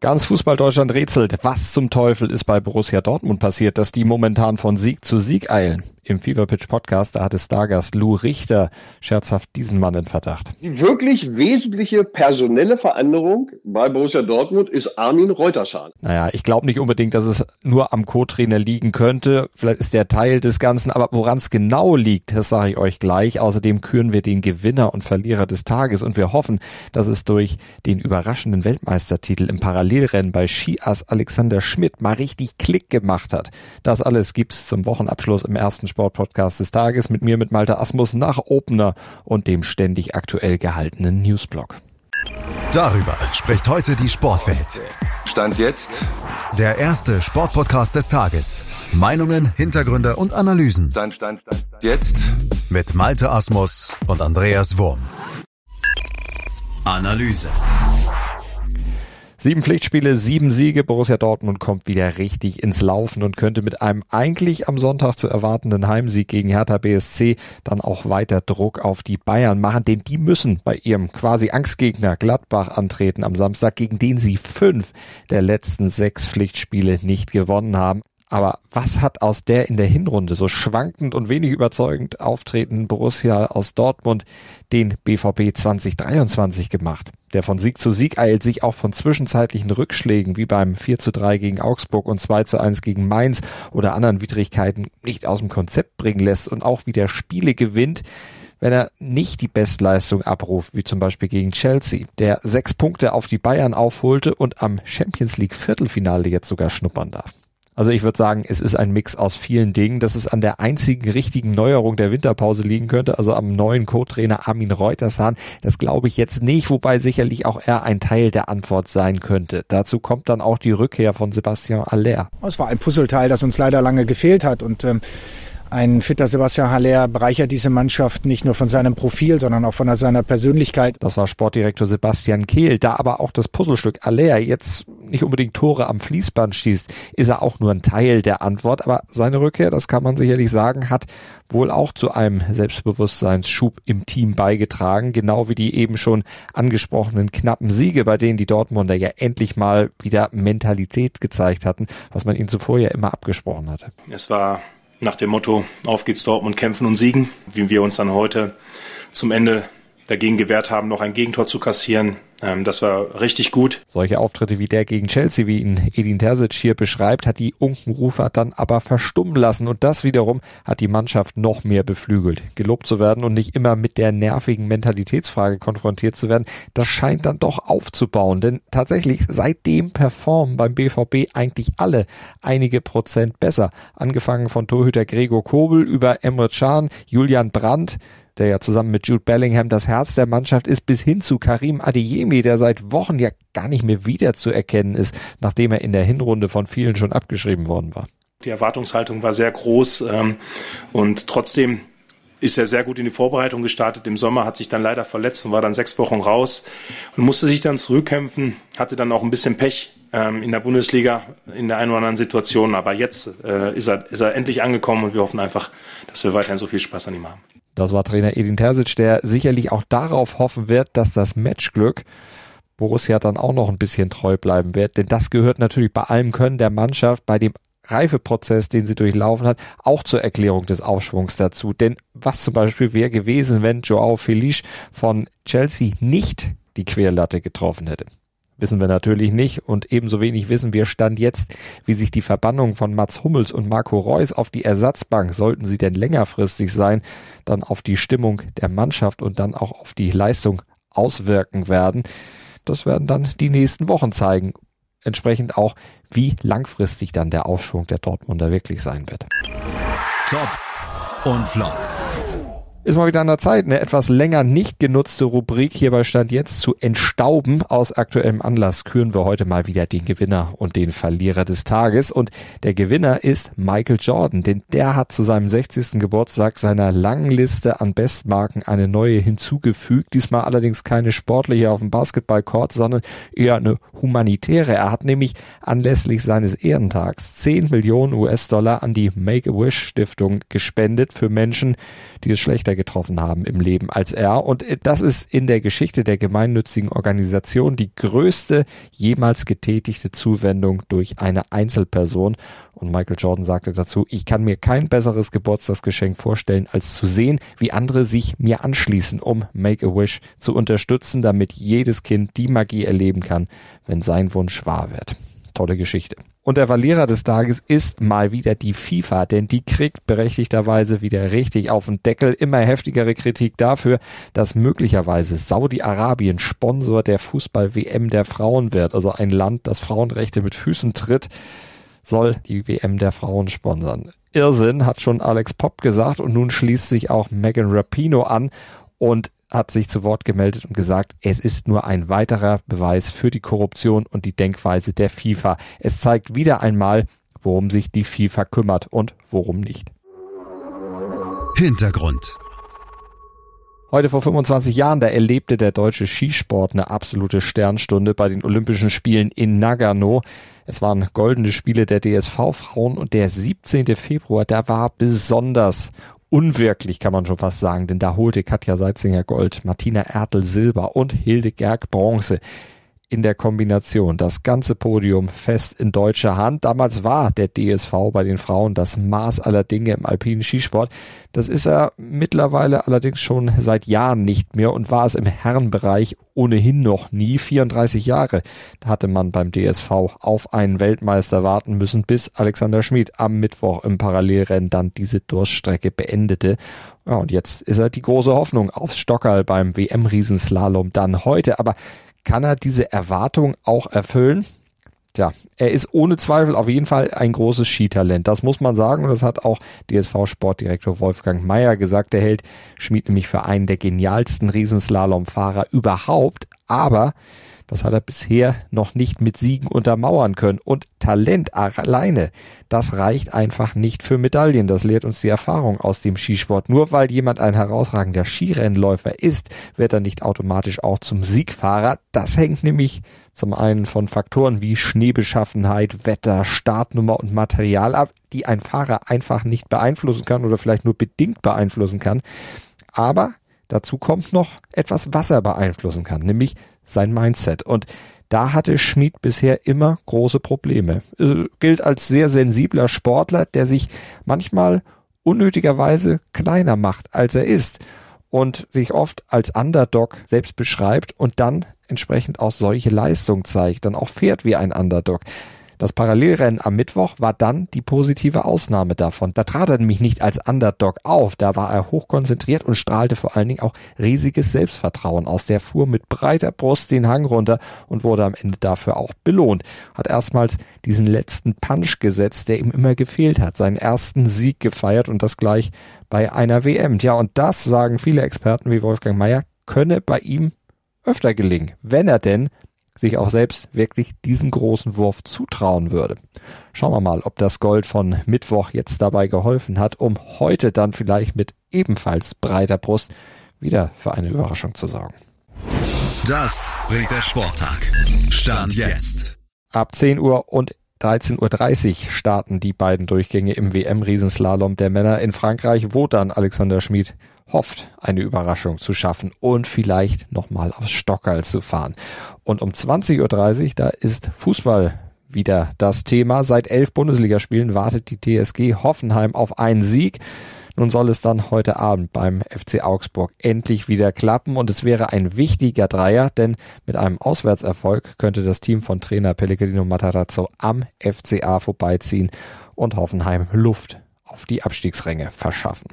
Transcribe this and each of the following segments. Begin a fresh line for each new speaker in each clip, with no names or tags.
Ganz Fußball-Deutschland rätselt, was zum Teufel ist bei Borussia Dortmund passiert, dass die momentan von Sieg zu Sieg eilen. Im Fever Pitch Podcast, da hatte Stargast Lou Richter scherzhaft diesen Mann in Verdacht.
Die wirklich wesentliche personelle Veränderung bei Borussia Dortmund ist Armin Reuterschan.
Naja, ich glaube nicht unbedingt, dass es nur am Co-Trainer liegen könnte. Vielleicht ist der Teil des Ganzen, aber woran es genau liegt, das sage ich euch gleich. Außerdem küren wir den Gewinner und Verlierer des Tages und wir hoffen, dass es durch den überraschenden Weltmeistertitel im Parallelrennen bei Skiass Alexander Schmidt mal richtig Klick gemacht hat. Das alles gibt's zum Wochenabschluss im ersten Sportpodcast des Tages mit mir, mit Malte Asmus nach Opener und dem ständig aktuell gehaltenen Newsblog.
Darüber spricht heute die Sportwelt.
Stand jetzt.
Der erste Sportpodcast des Tages. Meinungen, Hintergründe und Analysen.
Stand, stand, stand. Jetzt.
Mit Malte Asmus und Andreas Wurm. Analyse.
Sieben Pflichtspiele, sieben Siege. Borussia Dortmund kommt wieder richtig ins Laufen und könnte mit einem eigentlich am Sonntag zu erwartenden Heimsieg gegen Hertha BSC dann auch weiter Druck auf die Bayern machen, denn die müssen bei ihrem quasi Angstgegner Gladbach antreten am Samstag, gegen den sie fünf der letzten sechs Pflichtspiele nicht gewonnen haben. Aber was hat aus der in der Hinrunde so schwankend und wenig überzeugend auftretenden Borussia aus Dortmund den BVB 2023 gemacht? Der von Sieg zu Sieg eilt, sich auch von zwischenzeitlichen Rückschlägen wie beim 4 zu 3 gegen Augsburg und 2 zu 1 gegen Mainz oder anderen Widrigkeiten nicht aus dem Konzept bringen lässt und auch wieder Spiele gewinnt, wenn er nicht die Bestleistung abruft, wie zum Beispiel gegen Chelsea, der sechs Punkte auf die Bayern aufholte und am Champions League Viertelfinale jetzt sogar schnuppern darf. Also ich würde sagen, es ist ein Mix aus vielen Dingen, dass es an der einzigen richtigen Neuerung der Winterpause liegen könnte, also am neuen Co-Trainer Armin Reutershahn. Das glaube ich jetzt nicht, wobei sicherlich auch er ein Teil der Antwort sein könnte. Dazu kommt dann auch die Rückkehr von Sebastian Aller.
Es war ein Puzzleteil, das uns leider lange gefehlt hat und ähm ein fitter Sebastian Haller bereichert diese Mannschaft nicht nur von seinem Profil, sondern auch von seiner Persönlichkeit.
Das war Sportdirektor Sebastian Kehl. Da aber auch das Puzzlestück Aller jetzt nicht unbedingt Tore am Fließband schießt, ist er auch nur ein Teil der Antwort. Aber seine Rückkehr, das kann man sicherlich sagen, hat wohl auch zu einem Selbstbewusstseinsschub im Team beigetragen. Genau wie die eben schon angesprochenen knappen Siege, bei denen die Dortmunder ja endlich mal wieder Mentalität gezeigt hatten, was man ihnen zuvor ja immer abgesprochen hatte.
Es war nach dem Motto, auf geht's Dortmund, kämpfen und siegen, wie wir uns dann heute zum Ende dagegen gewehrt haben, noch ein Gegentor zu kassieren. Ähm, das war richtig gut.
Solche Auftritte wie der gegen Chelsea, wie ihn Edin Terzic hier beschreibt, hat die Unkenrufer dann aber verstummen lassen und das wiederum hat die Mannschaft noch mehr beflügelt. Gelobt zu werden und nicht immer mit der nervigen Mentalitätsfrage konfrontiert zu werden, das scheint dann doch aufzubauen, denn tatsächlich seitdem performen beim BVB eigentlich alle einige Prozent besser. Angefangen von Torhüter Gregor Kobel über Emre Can, Julian Brandt, der ja zusammen mit Jude Bellingham das Herz der Mannschaft ist, bis hin zu Karim Adeyemi, der seit Wochen ja gar nicht mehr wiederzuerkennen ist, nachdem er in der Hinrunde von vielen schon abgeschrieben worden war.
Die Erwartungshaltung war sehr groß ähm, und trotzdem ist er sehr gut in die Vorbereitung gestartet. Im Sommer hat sich dann leider verletzt und war dann sechs Wochen raus und musste sich dann zurückkämpfen, hatte dann auch ein bisschen Pech ähm, in der Bundesliga in der einen oder anderen Situation. Aber jetzt äh, ist, er, ist er endlich angekommen und wir hoffen einfach, dass wir weiterhin so viel Spaß an ihm haben.
Das war Trainer Edin Terzic, der sicherlich auch darauf hoffen wird, dass das Matchglück Borussia dann auch noch ein bisschen treu bleiben wird. Denn das gehört natürlich bei allem Können der Mannschaft, bei dem Reifeprozess, den sie durchlaufen hat, auch zur Erklärung des Aufschwungs dazu. Denn was zum Beispiel wäre gewesen, wenn Joao Felice von Chelsea nicht die Querlatte getroffen hätte? Wissen wir natürlich nicht und ebenso wenig wissen wir Stand jetzt, wie sich die Verbannung von Mats Hummels und Marco Reus auf die Ersatzbank, sollten sie denn längerfristig sein, dann auf die Stimmung der Mannschaft und dann auch auf die Leistung auswirken werden. Das werden dann die nächsten Wochen zeigen. Entsprechend auch, wie langfristig dann der Aufschwung der Dortmunder wirklich sein wird.
Top und Flop.
Ist mal wieder an der Zeit, eine etwas länger nicht genutzte Rubrik hier bei Stand jetzt zu entstauben. Aus aktuellem Anlass küren wir heute mal wieder den Gewinner und den Verlierer des Tages. Und der Gewinner ist Michael Jordan, denn der hat zu seinem 60. Geburtstag seiner langen Liste an Bestmarken eine neue hinzugefügt. Diesmal allerdings keine sportliche auf dem Basketballcourt, sondern eher eine humanitäre. Er hat nämlich anlässlich seines Ehrentags 10 Millionen US-Dollar an die Make-A-Wish Stiftung gespendet für Menschen, die es schlechter getroffen haben im Leben als er. Und äh, das ist in der Geschichte der gemeinnützigen Organisation die größte jemals getätigte Zuwendung durch eine Einzelperson. Und Michael Jordan sagte dazu, ich kann mir kein besseres Geburtstagsgeschenk vorstellen, als zu sehen, wie andere sich mir anschließen, um Make-A-Wish zu unterstützen, damit jedes Kind die Magie erleben kann, wenn sein Wunsch wahr wird. Tolle Geschichte. Und der Verlierer des Tages ist mal wieder die FIFA, denn die kriegt berechtigterweise wieder richtig auf den Deckel. Immer heftigere Kritik dafür, dass möglicherweise Saudi-Arabien Sponsor der Fußball-WM der Frauen wird. Also ein Land, das Frauenrechte mit Füßen tritt soll die WM der Frauen sponsern. Irrsinn, hat schon Alex Popp gesagt und nun schließt sich auch Megan Rapino an und hat sich zu Wort gemeldet und gesagt, es ist nur ein weiterer Beweis für die Korruption und die Denkweise der FIFA. Es zeigt wieder einmal, worum sich die FIFA kümmert und worum nicht.
Hintergrund.
Heute vor 25 Jahren, da erlebte der deutsche Skisport eine absolute Sternstunde bei den Olympischen Spielen in Nagano. Es waren goldene Spiele der DSV-Frauen und der 17. Februar, da war besonders unwirklich, kann man schon fast sagen, denn da holte Katja Seitzinger Gold, Martina Ertel Silber und Hilde Gerg Bronze in der Kombination. Das ganze Podium fest in deutscher Hand. Damals war der DSV bei den Frauen das Maß aller Dinge im alpinen Skisport. Das ist er mittlerweile allerdings schon seit Jahren nicht mehr und war es im Herrenbereich ohnehin noch nie. 34 Jahre da hatte man beim DSV auf einen Weltmeister warten müssen, bis Alexander Schmid am Mittwoch im Parallelrennen dann diese Durststrecke beendete. Ja, und jetzt ist er die große Hoffnung aufs Stockerl beim WM-Riesenslalom dann heute. Aber kann er diese Erwartung auch erfüllen? Tja, er ist ohne Zweifel auf jeden Fall ein großes Skitalent. Das muss man sagen. Und das hat auch DSV-Sportdirektor Wolfgang Mayer gesagt. Er hält Schmied nämlich für einen der genialsten Riesenslalomfahrer überhaupt. Aber das hat er bisher noch nicht mit Siegen untermauern können. Und Talent alleine, das reicht einfach nicht für Medaillen. Das lehrt uns die Erfahrung aus dem Skisport. Nur weil jemand ein herausragender Skirennläufer ist, wird er nicht automatisch auch zum Siegfahrer. Das hängt nämlich zum einen von Faktoren wie Schneebeschaffenheit, Wetter, Startnummer und Material ab, die ein Fahrer einfach nicht beeinflussen kann oder vielleicht nur bedingt beeinflussen kann. Aber dazu kommt noch etwas, was er beeinflussen kann, nämlich sein Mindset. Und da hatte Schmid bisher immer große Probleme. Äh, gilt als sehr sensibler Sportler, der sich manchmal unnötigerweise kleiner macht, als er ist und sich oft als Underdog selbst beschreibt und dann entsprechend auch solche Leistung zeigt, dann auch fährt wie ein Underdog. Das Parallelrennen am Mittwoch war dann die positive Ausnahme davon. Da trat er nämlich nicht als Underdog auf, da war er hochkonzentriert und strahlte vor allen Dingen auch riesiges Selbstvertrauen aus. Der fuhr mit breiter Brust den Hang runter und wurde am Ende dafür auch belohnt. Hat erstmals diesen letzten Punch gesetzt, der ihm immer gefehlt hat, seinen ersten Sieg gefeiert und das gleich bei einer WM. Ja, und das sagen viele Experten wie Wolfgang Mayer, könne bei ihm öfter gelingen, wenn er denn sich auch selbst wirklich diesen großen Wurf zutrauen würde. Schauen wir mal, ob das Gold von Mittwoch jetzt dabei geholfen hat, um heute dann vielleicht mit ebenfalls breiter Brust wieder für eine Überraschung zu sorgen.
Das bringt der Sporttag. Stand jetzt.
Ab 10 Uhr und 13.30 Uhr starten die beiden Durchgänge im WM-Riesenslalom der Männer in Frankreich, wo dann Alexander Schmid hofft, eine Überraschung zu schaffen und vielleicht nochmal aufs Stockerl zu fahren. Und um 20.30 Uhr, da ist Fußball wieder das Thema. Seit elf Bundesligaspielen wartet die TSG Hoffenheim auf einen Sieg. Nun soll es dann heute Abend beim FC Augsburg endlich wieder klappen und es wäre ein wichtiger Dreier, denn mit einem Auswärtserfolg könnte das Team von Trainer Pellegrino Matarazzo am FCA vorbeiziehen und Hoffenheim Luft auf die Abstiegsränge verschaffen.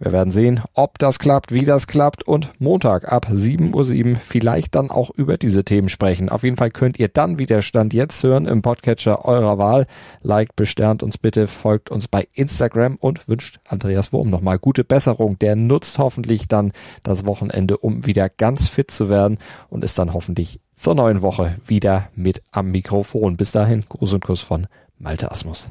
Wir werden sehen, ob das klappt, wie das klappt und Montag ab 7.07 Uhr vielleicht dann auch über diese Themen sprechen. Auf jeden Fall könnt ihr dann wieder Stand jetzt hören im Podcatcher eurer Wahl. Liked, besternt uns bitte, folgt uns bei Instagram und wünscht Andreas Wurm nochmal gute Besserung. Der nutzt hoffentlich dann das Wochenende, um wieder ganz fit zu werden und ist dann hoffentlich zur neuen Woche wieder mit am Mikrofon. Bis dahin, Gruß und Kuss von Malte Asmus.